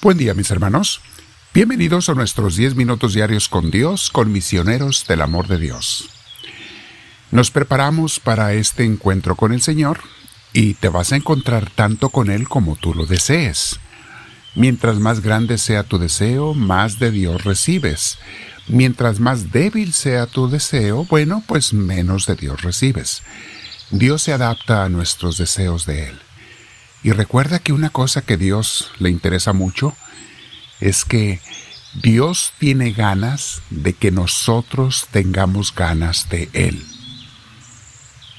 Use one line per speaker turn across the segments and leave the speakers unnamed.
Buen día mis hermanos. Bienvenidos a nuestros 10 minutos diarios con Dios, con misioneros del amor de Dios. Nos preparamos para este encuentro con el Señor y te vas a encontrar tanto con Él como tú lo desees. Mientras más grande sea tu deseo, más de Dios recibes. Mientras más débil sea tu deseo, bueno, pues menos de Dios recibes. Dios se adapta a nuestros deseos de Él. Y recuerda que una cosa que Dios le interesa mucho es que Dios tiene ganas de que nosotros tengamos ganas de Él.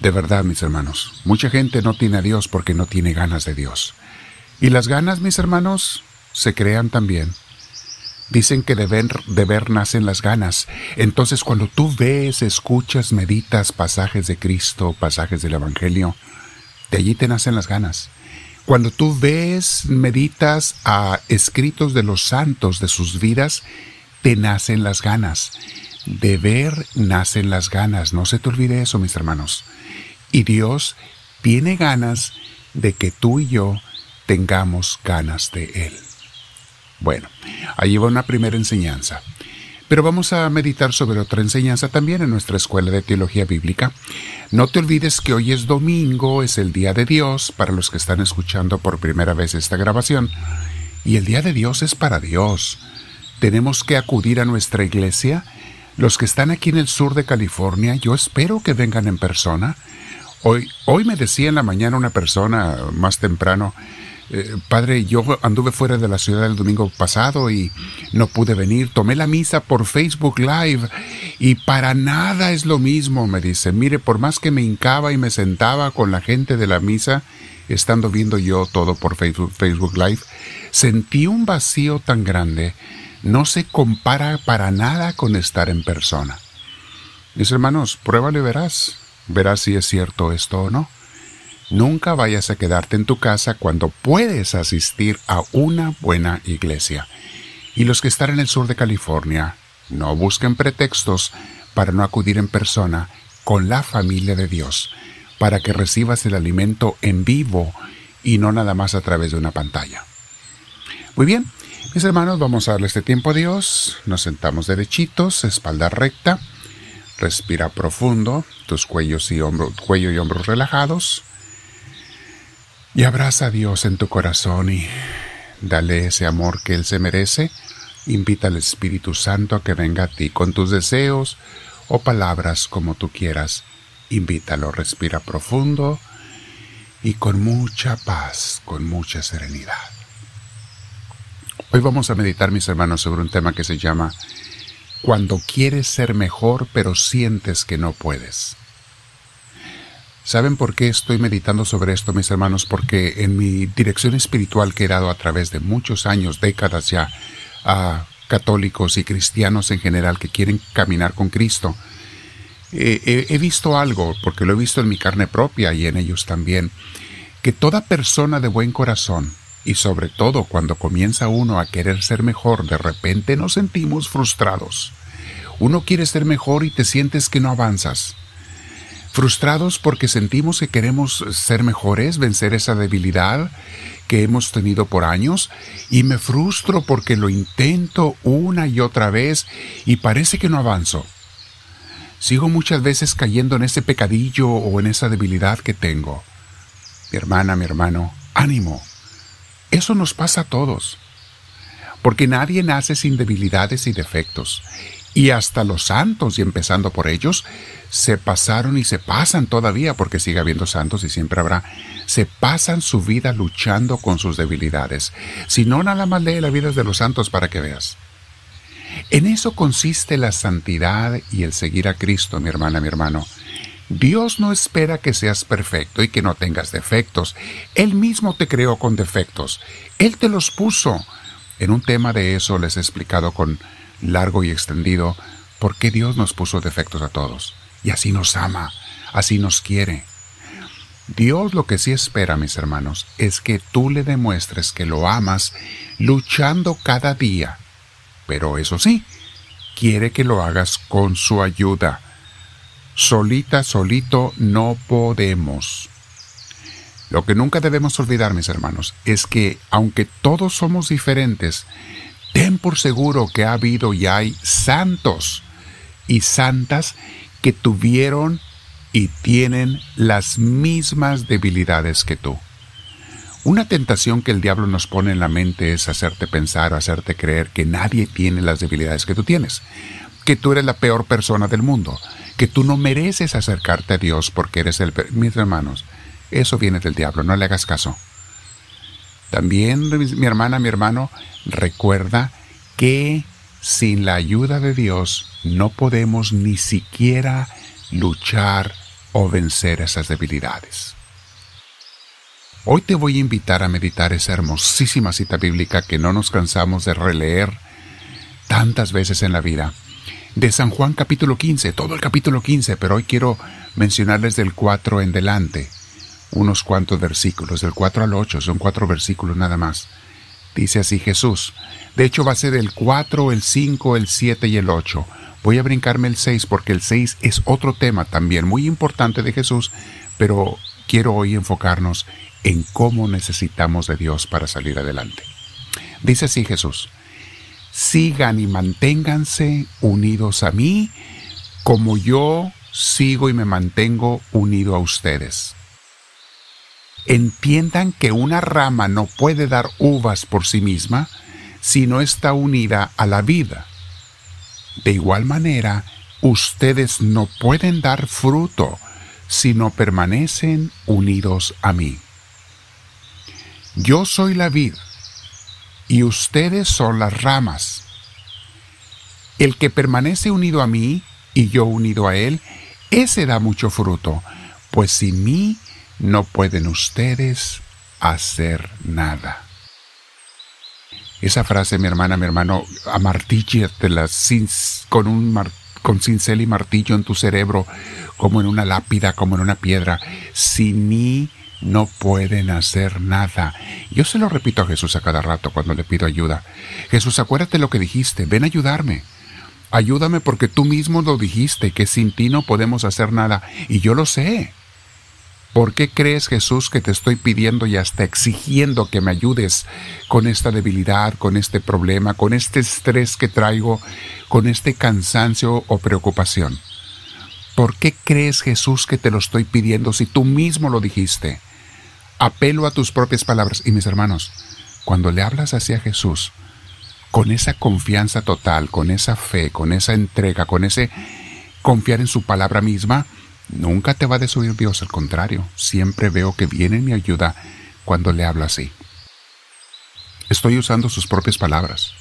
De verdad, mis hermanos, mucha gente no tiene a Dios porque no tiene ganas de Dios. Y las ganas, mis hermanos, se crean también. Dicen que de ver, de ver nacen las ganas. Entonces cuando tú ves, escuchas, meditas pasajes de Cristo, pasajes del Evangelio, de allí te nacen las ganas. Cuando tú ves, meditas a escritos de los santos de sus vidas, te nacen las ganas. De ver nacen las ganas. No se te olvide eso, mis hermanos. Y Dios tiene ganas de que tú y yo tengamos ganas de Él. Bueno, ahí va una primera enseñanza. Pero vamos a meditar sobre otra enseñanza también en nuestra escuela de teología bíblica. No te olvides que hoy es domingo, es el día de Dios, para los que están escuchando por primera vez esta grabación. Y el día de Dios es para Dios. Tenemos que acudir a nuestra iglesia. Los que están aquí en el sur de California, yo espero que vengan en persona. Hoy, hoy me decía en la mañana una persona más temprano, eh, padre, yo anduve fuera de la ciudad el domingo pasado y no pude venir. Tomé la misa por Facebook Live y para nada es lo mismo, me dice. Mire, por más que me hincaba y me sentaba con la gente de la misa, estando viendo yo todo por Facebook, Facebook Live, sentí un vacío tan grande. No se compara para nada con estar en persona. Mis hermanos, pruébalo y verás. Verás si es cierto esto o no. Nunca vayas a quedarte en tu casa cuando puedes asistir a una buena iglesia. Y los que están en el sur de California, no busquen pretextos para no acudir en persona con la familia de Dios, para que recibas el alimento en vivo y no nada más a través de una pantalla. Muy bien, mis hermanos, vamos a darle este tiempo a Dios. Nos sentamos derechitos, espalda recta. Respira profundo, tus cuellos y cuello y hombros relajados. Y abraza a Dios en tu corazón y dale ese amor que Él se merece. Invita al Espíritu Santo a que venga a ti con tus deseos o palabras como tú quieras. Invítalo, respira profundo y con mucha paz, con mucha serenidad. Hoy vamos a meditar, mis hermanos, sobre un tema que se llama Cuando quieres ser mejor pero sientes que no puedes. ¿Saben por qué estoy meditando sobre esto, mis hermanos? Porque en mi dirección espiritual que he dado a través de muchos años, décadas ya, a católicos y cristianos en general que quieren caminar con Cristo, he visto algo, porque lo he visto en mi carne propia y en ellos también, que toda persona de buen corazón, y sobre todo cuando comienza uno a querer ser mejor, de repente nos sentimos frustrados. Uno quiere ser mejor y te sientes que no avanzas frustrados porque sentimos que queremos ser mejores, vencer esa debilidad que hemos tenido por años, y me frustro porque lo intento una y otra vez y parece que no avanzo. Sigo muchas veces cayendo en ese pecadillo o en esa debilidad que tengo. Mi hermana, mi hermano, ánimo. Eso nos pasa a todos. Porque nadie nace sin debilidades y defectos. Y hasta los santos, y empezando por ellos, se pasaron y se pasan todavía, porque sigue habiendo santos y siempre habrá, se pasan su vida luchando con sus debilidades. Si no, nada más lee la vida de los santos para que veas. En eso consiste la santidad y el seguir a Cristo, mi hermana, mi hermano. Dios no espera que seas perfecto y que no tengas defectos. Él mismo te creó con defectos. Él te los puso. En un tema de eso les he explicado con largo y extendido por qué Dios nos puso defectos a todos. Y así nos ama, así nos quiere. Dios lo que sí espera, mis hermanos, es que tú le demuestres que lo amas luchando cada día. Pero eso sí, quiere que lo hagas con su ayuda. Solita, solito, no podemos. Lo que nunca debemos olvidar, mis hermanos, es que aunque todos somos diferentes, ten por seguro que ha habido y hay santos y santas que tuvieron y tienen las mismas debilidades que tú. Una tentación que el diablo nos pone en la mente es hacerte pensar o hacerte creer que nadie tiene las debilidades que tú tienes, que tú eres la peor persona del mundo, que tú no mereces acercarte a Dios porque eres el... Mis hermanos, eso viene del diablo, no le hagas caso. También, mi hermana, mi hermano, recuerda que sin la ayuda de Dios no podemos ni siquiera luchar o vencer esas debilidades. Hoy te voy a invitar a meditar esa hermosísima cita bíblica que no nos cansamos de releer tantas veces en la vida. De San Juan capítulo 15, todo el capítulo 15, pero hoy quiero mencionarles del 4 en delante unos cuantos versículos, del 4 al 8, son cuatro versículos nada más. Dice así Jesús. De hecho va a ser el 4, el 5, el 7 y el 8. Voy a brincarme el 6 porque el 6 es otro tema también muy importante de Jesús, pero quiero hoy enfocarnos en cómo necesitamos de Dios para salir adelante. Dice así Jesús, sigan y manténganse unidos a mí como yo sigo y me mantengo unido a ustedes entiendan que una rama no puede dar uvas por sí misma si no está unida a la vida. De igual manera, ustedes no pueden dar fruto si no permanecen unidos a mí. Yo soy la vid y ustedes son las ramas. El que permanece unido a mí y yo unido a él, ese da mucho fruto, pues sin mí no pueden ustedes hacer nada. Esa frase, mi hermana, mi hermano, amartíllatela con un con cincel y martillo en tu cerebro, como en una lápida, como en una piedra. Sin mí no pueden hacer nada. Yo se lo repito a Jesús a cada rato cuando le pido ayuda. Jesús, acuérdate lo que dijiste, ven a ayudarme. Ayúdame porque tú mismo lo dijiste, que sin ti no podemos hacer nada. Y yo lo sé. ¿Por qué crees, Jesús, que te estoy pidiendo y hasta exigiendo que me ayudes con esta debilidad, con este problema, con este estrés que traigo, con este cansancio o preocupación? ¿Por qué crees, Jesús, que te lo estoy pidiendo si tú mismo lo dijiste? Apelo a tus propias palabras. Y mis hermanos, cuando le hablas hacia Jesús, con esa confianza total, con esa fe, con esa entrega, con ese confiar en su palabra misma, Nunca te va a desoír Dios, al contrario, siempre veo que viene en mi ayuda cuando le hablo así. Estoy usando sus propias palabras.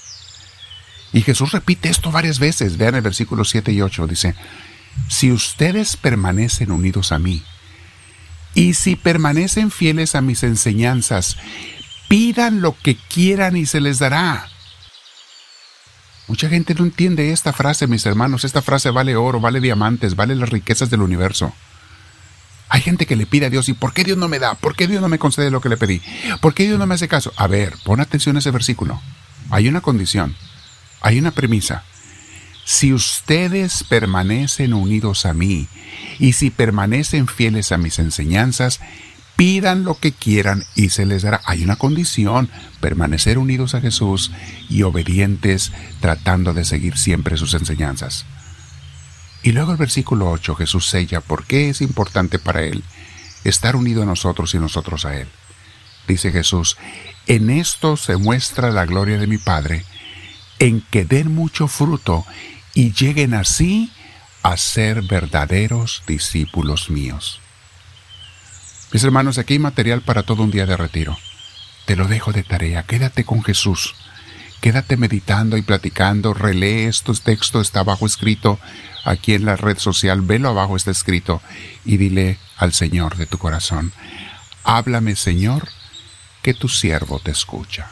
Y Jesús repite esto varias veces. Vean el versículo 7 y 8. Dice, si ustedes permanecen unidos a mí, y si permanecen fieles a mis enseñanzas, pidan lo que quieran y se les dará. Mucha gente no entiende esta frase, mis hermanos. Esta frase vale oro, vale diamantes, vale las riquezas del universo. Hay gente que le pide a Dios, ¿y por qué Dios no me da? ¿Por qué Dios no me concede lo que le pedí? ¿Por qué Dios no me hace caso? A ver, pon atención a ese versículo. Hay una condición, hay una premisa. Si ustedes permanecen unidos a mí y si permanecen fieles a mis enseñanzas, pidan lo que quieran y se les dará. Hay una condición, permanecer unidos a Jesús y obedientes tratando de seguir siempre sus enseñanzas. Y luego el versículo 8, Jesús sella por qué es importante para Él estar unido a nosotros y nosotros a Él. Dice Jesús, en esto se muestra la gloria de mi Padre, en que den mucho fruto y lleguen así a ser verdaderos discípulos míos. Mis hermanos, aquí hay material para todo un día de retiro. Te lo dejo de tarea, quédate con Jesús. Quédate meditando y platicando, relee estos textos, está abajo escrito aquí en la red social, velo abajo está escrito y dile al Señor de tu corazón, háblame Señor, que tu siervo te escucha.